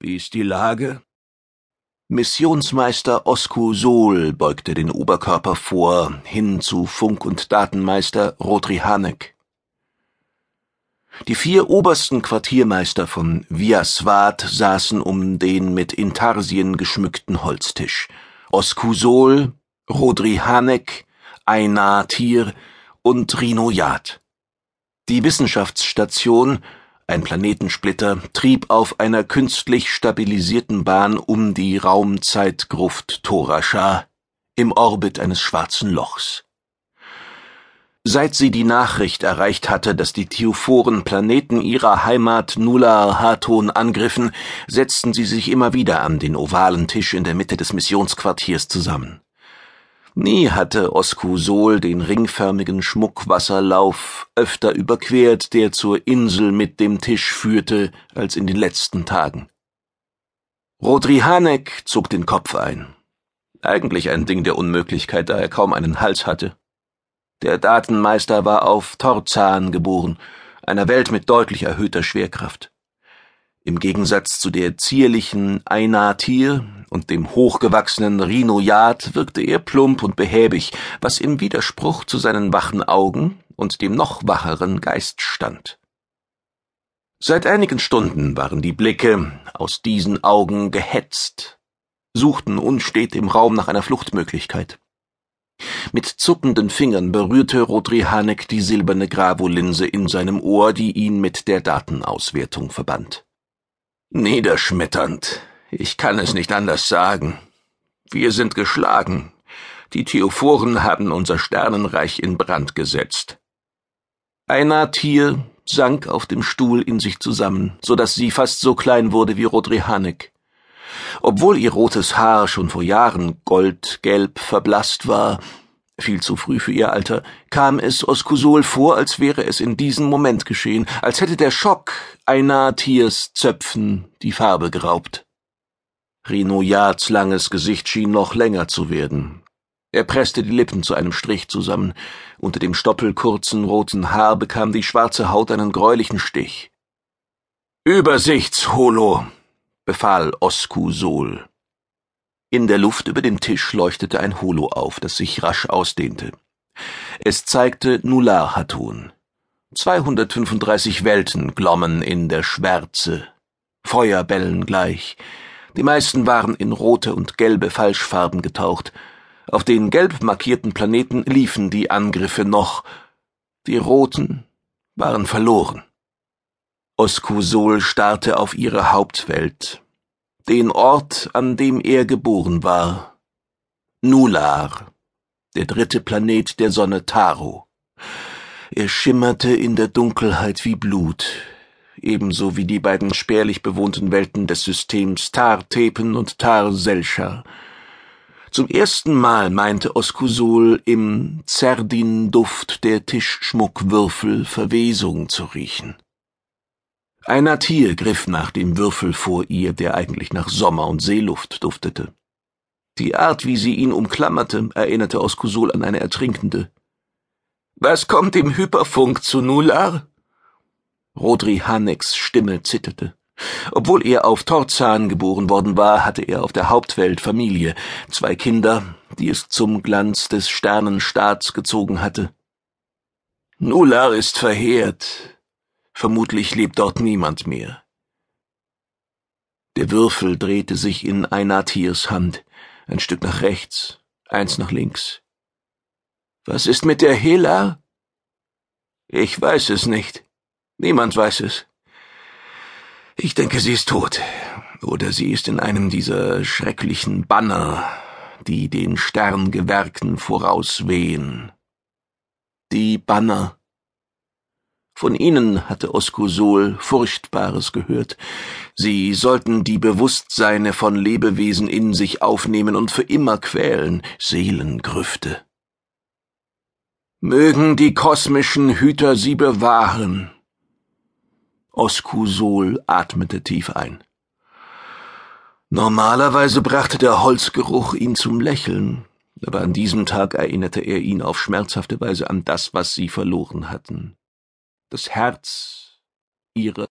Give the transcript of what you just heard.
Wie ist die Lage? Missionsmeister Osku Sol beugte den Oberkörper vor, hin zu Funk- und Datenmeister Rodri Hanek. Die vier obersten Quartiermeister von Viaswat saßen um den mit Intarsien geschmückten Holztisch. Osku Sol, Rodri Hanek, Einar Tier und Rino Yad. Die Wissenschaftsstation ein Planetensplitter trieb auf einer künstlich stabilisierten Bahn um die Raumzeitgruft Torascha im Orbit eines schwarzen Lochs. Seit sie die Nachricht erreicht hatte, dass die Theophoren Planeten ihrer Heimat Nular Haton angriffen, setzten sie sich immer wieder an den ovalen Tisch in der Mitte des Missionsquartiers zusammen. Nie hatte Oskusol den ringförmigen Schmuckwasserlauf öfter überquert, der zur Insel mit dem Tisch führte, als in den letzten Tagen. Rodri Hanek zog den Kopf ein. Eigentlich ein Ding der Unmöglichkeit, da er kaum einen Hals hatte. Der Datenmeister war auf Torzan geboren, einer Welt mit deutlich erhöhter Schwerkraft. Im Gegensatz zu der zierlichen Einar-Tier und dem hochgewachsenen Rhino-Yad wirkte er plump und behäbig, was im Widerspruch zu seinen wachen Augen und dem noch wacheren Geist stand. Seit einigen Stunden waren die Blicke aus diesen Augen gehetzt, suchten unstet im Raum nach einer Fluchtmöglichkeit. Mit zuckenden Fingern berührte Rodri Hanek die silberne Gravolinse in seinem Ohr, die ihn mit der Datenauswertung verband. Niederschmetternd. Ich kann es nicht anders sagen. Wir sind geschlagen. Die Theophoren haben unser Sternenreich in Brand gesetzt. Einer Tier sank auf dem Stuhl in sich zusammen, so dass sie fast so klein wurde wie Rodri Hanek. Obwohl ihr rotes Haar schon vor Jahren goldgelb verblasst war, viel zu früh für ihr Alter, kam es Oskusol vor, als wäre es in diesem Moment geschehen, als hätte der Schock einer Tiers Zöpfen die Farbe geraubt. Rino Yards langes Gesicht schien noch länger zu werden. Er presste die Lippen zu einem Strich zusammen. Unter dem stoppelkurzen roten Haar bekam die schwarze Haut einen greulichen Stich. Übersichtsholo, befahl Osku Sol. In der Luft über dem Tisch leuchtete ein Holo auf, das sich rasch ausdehnte. Es zeigte Nular Hatun. 235 Welten glommen in der Schwärze, Feuerbällen gleich. Die meisten waren in rote und gelbe Falschfarben getaucht. Auf den gelb markierten Planeten liefen die Angriffe noch. Die roten waren verloren. Oskusol starrte auf ihre Hauptwelt, den Ort, an dem er geboren war. Nular, der dritte Planet der Sonne Taro. Er schimmerte in der Dunkelheit wie Blut, ebenso wie die beiden spärlich bewohnten Welten des Systems Tar-Tepen und Tar-Selschar. Zum ersten Mal meinte Oskusol im Zerdin-Duft der Tischschmuckwürfel Verwesung zu riechen. Ein Tier griff nach dem Würfel vor ihr, der eigentlich nach Sommer und Seeluft duftete. Die Art, wie sie ihn umklammerte, erinnerte Oskusol an eine Ertrinkende. Was kommt im Hyperfunk zu Nular? Rodri Haneks Stimme zitterte. Obwohl er auf Torzan geboren worden war, hatte er auf der Hauptwelt Familie, zwei Kinder, die es zum Glanz des Sternenstaats gezogen hatte. Nular ist verheert, Vermutlich lebt dort niemand mehr. Der Würfel drehte sich in Einatirs Hand, ein Stück nach rechts, eins nach links. Was ist mit der Hela? Ich weiß es nicht. Niemand weiß es. Ich denke, sie ist tot. Oder sie ist in einem dieser schrecklichen Banner, die den Sterngewerken vorauswehen. Die Banner, von ihnen hatte Oskusol Furchtbares gehört. Sie sollten die Bewusstseine von Lebewesen in sich aufnehmen und für immer quälen, Seelengrüfte. Mögen die kosmischen Hüter sie bewahren. Oskusol atmete tief ein. Normalerweise brachte der Holzgeruch ihn zum Lächeln, aber an diesem Tag erinnerte er ihn auf schmerzhafte Weise an das, was sie verloren hatten das Herz ihrer